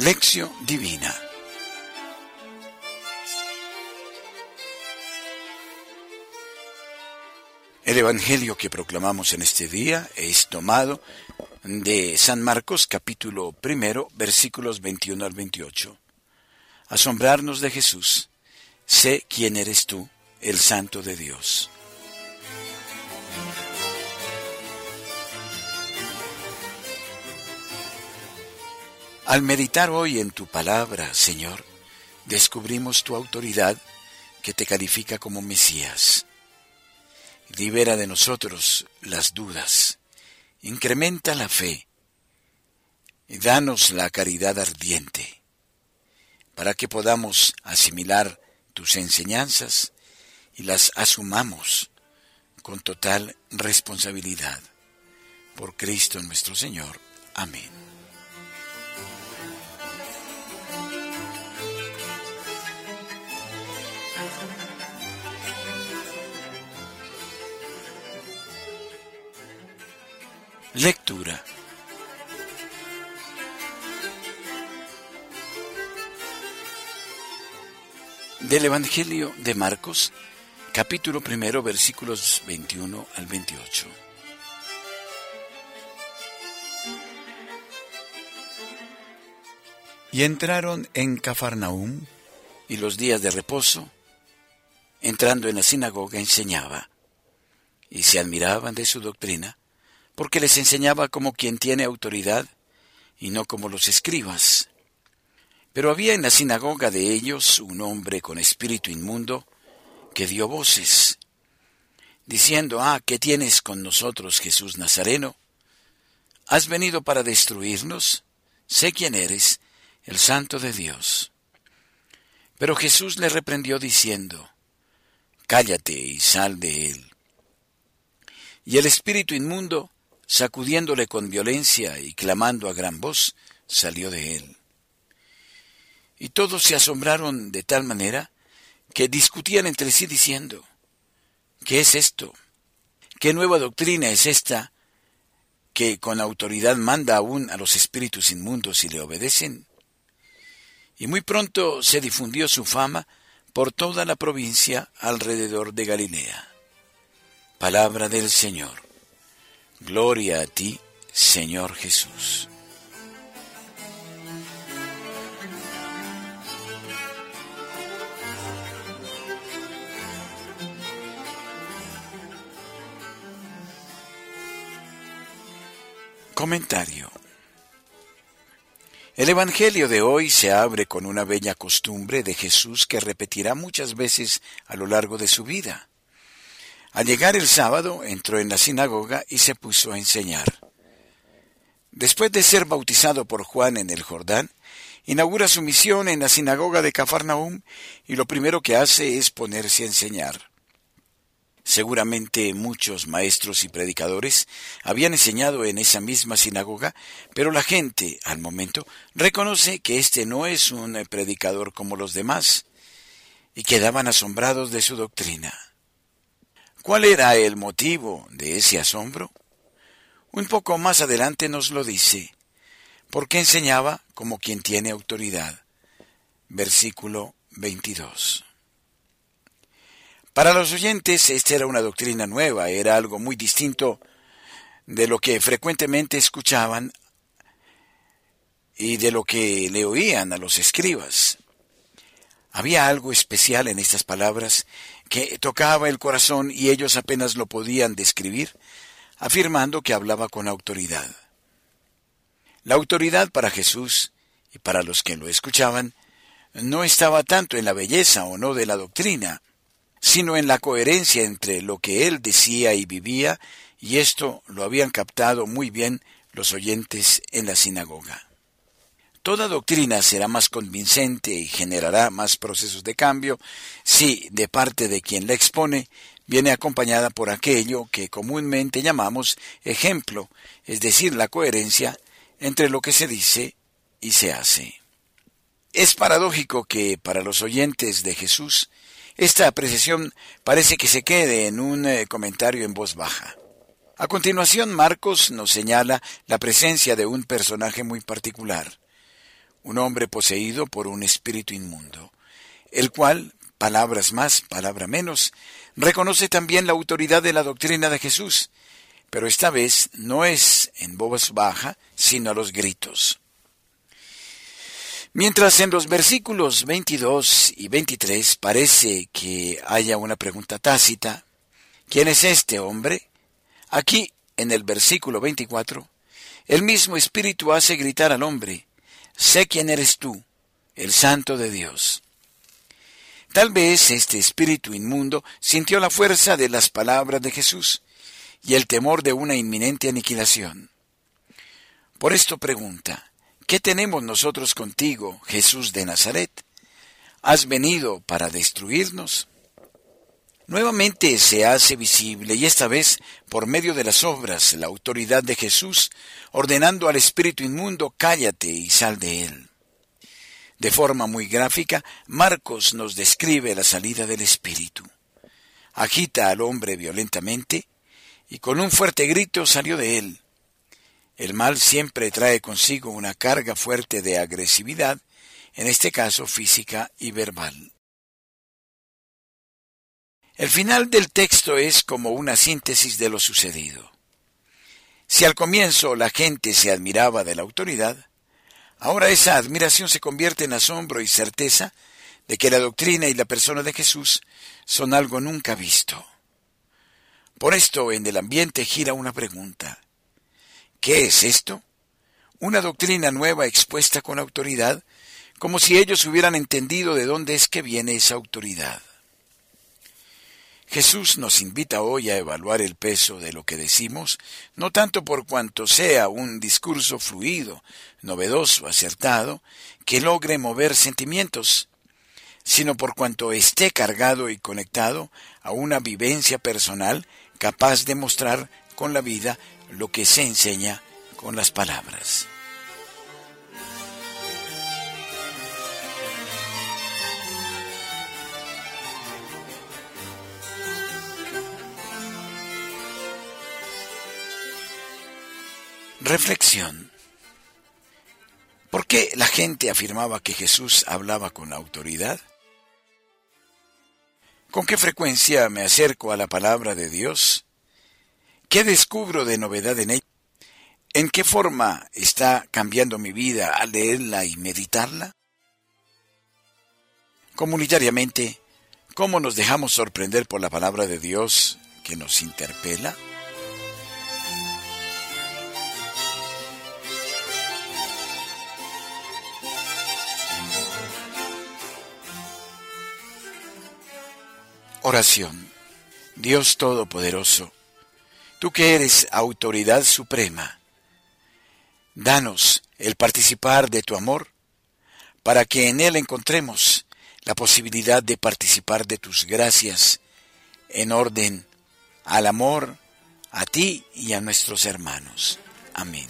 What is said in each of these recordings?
Lección Divina El Evangelio que proclamamos en este día es tomado de San Marcos capítulo primero versículos 21 al 28. Asombrarnos de Jesús. Sé quién eres tú, el Santo de Dios. Al meditar hoy en tu palabra, Señor, descubrimos tu autoridad que te califica como Mesías. Libera de nosotros las dudas, incrementa la fe y danos la caridad ardiente, para que podamos asimilar tus enseñanzas y las asumamos con total responsabilidad. Por Cristo nuestro Señor. Amén. Lectura. Del Evangelio de Marcos, capítulo primero, versículos 21 al 28. Y entraron en Cafarnaúm, y los días de reposo, entrando en la sinagoga, enseñaba, y se admiraban de su doctrina, porque les enseñaba como quien tiene autoridad y no como los escribas. Pero había en la sinagoga de ellos un hombre con espíritu inmundo que dio voces, diciendo, Ah, ¿qué tienes con nosotros, Jesús Nazareno? ¿Has venido para destruirnos? Sé quién eres, el santo de Dios. Pero Jesús le reprendió diciendo, Cállate y sal de él. Y el espíritu inmundo, sacudiéndole con violencia y clamando a gran voz, salió de él. Y todos se asombraron de tal manera que discutían entre sí diciendo, ¿qué es esto? ¿Qué nueva doctrina es esta que con autoridad manda aún a los espíritus inmundos y le obedecen? Y muy pronto se difundió su fama por toda la provincia alrededor de Galilea. Palabra del Señor. Gloria a ti, Señor Jesús. Comentario. El Evangelio de hoy se abre con una bella costumbre de Jesús que repetirá muchas veces a lo largo de su vida. Al llegar el sábado, entró en la sinagoga y se puso a enseñar. Después de ser bautizado por Juan en el Jordán, inaugura su misión en la sinagoga de Cafarnaum y lo primero que hace es ponerse a enseñar. Seguramente muchos maestros y predicadores habían enseñado en esa misma sinagoga, pero la gente, al momento, reconoce que este no es un predicador como los demás, y quedaban asombrados de su doctrina. ¿Cuál era el motivo de ese asombro? Un poco más adelante nos lo dice, porque enseñaba como quien tiene autoridad. Versículo 22. Para los oyentes esta era una doctrina nueva, era algo muy distinto de lo que frecuentemente escuchaban y de lo que le oían a los escribas. Había algo especial en estas palabras que tocaba el corazón y ellos apenas lo podían describir, afirmando que hablaba con autoridad. La autoridad para Jesús y para los que lo escuchaban no estaba tanto en la belleza o no de la doctrina, sino en la coherencia entre lo que él decía y vivía, y esto lo habían captado muy bien los oyentes en la sinagoga. Toda doctrina será más convincente y generará más procesos de cambio si, de parte de quien la expone, viene acompañada por aquello que comúnmente llamamos ejemplo, es decir, la coherencia entre lo que se dice y se hace. Es paradójico que para los oyentes de Jesús esta apreciación parece que se quede en un eh, comentario en voz baja. A continuación, Marcos nos señala la presencia de un personaje muy particular, un hombre poseído por un espíritu inmundo, el cual, palabras más, palabra menos, reconoce también la autoridad de la doctrina de Jesús, pero esta vez no es en voz baja, sino a los gritos. Mientras en los versículos 22 y 23 parece que haya una pregunta tácita, ¿quién es este hombre? Aquí, en el versículo 24, el mismo Espíritu hace gritar al hombre, sé quién eres tú, el Santo de Dios. Tal vez este espíritu inmundo sintió la fuerza de las palabras de Jesús y el temor de una inminente aniquilación. Por esto pregunta, ¿qué tenemos nosotros contigo, Jesús de Nazaret? ¿Has venido para destruirnos? Nuevamente se hace visible, y esta vez por medio de las obras, la autoridad de Jesús, ordenando al espíritu inmundo, cállate y sal de él. De forma muy gráfica, Marcos nos describe la salida del espíritu. Agita al hombre violentamente y con un fuerte grito salió de él. El mal siempre trae consigo una carga fuerte de agresividad, en este caso física y verbal. El final del texto es como una síntesis de lo sucedido. Si al comienzo la gente se admiraba de la autoridad, Ahora esa admiración se convierte en asombro y certeza de que la doctrina y la persona de Jesús son algo nunca visto. Por esto en el ambiente gira una pregunta. ¿Qué es esto? Una doctrina nueva expuesta con autoridad, como si ellos hubieran entendido de dónde es que viene esa autoridad. Jesús nos invita hoy a evaluar el peso de lo que decimos, no tanto por cuanto sea un discurso fluido, novedoso, acertado, que logre mover sentimientos, sino por cuanto esté cargado y conectado a una vivencia personal capaz de mostrar con la vida lo que se enseña con las palabras. Reflexión. ¿Por qué la gente afirmaba que Jesús hablaba con autoridad? ¿Con qué frecuencia me acerco a la palabra de Dios? ¿Qué descubro de novedad en ella? ¿En qué forma está cambiando mi vida al leerla y meditarla? Comunitariamente, ¿cómo nos dejamos sorprender por la palabra de Dios que nos interpela? Oración. Dios Todopoderoso, tú que eres autoridad suprema, danos el participar de tu amor, para que en él encontremos la posibilidad de participar de tus gracias en orden al amor a ti y a nuestros hermanos. Amén.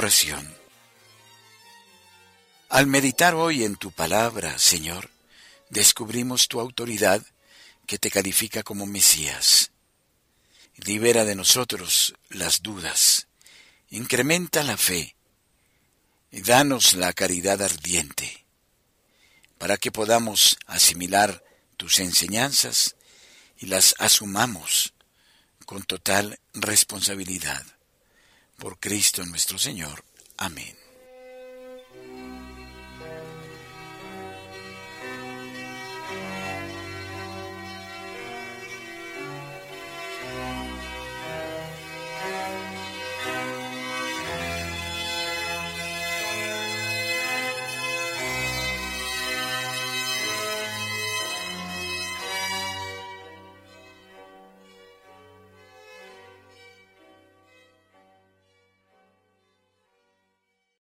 Oración. Al meditar hoy en tu palabra, Señor, descubrimos tu autoridad que te califica como Mesías. Libera de nosotros las dudas, incrementa la fe y danos la caridad ardiente, para que podamos asimilar tus enseñanzas y las asumamos con total responsabilidad por Cristo nuestro Señor. Amén.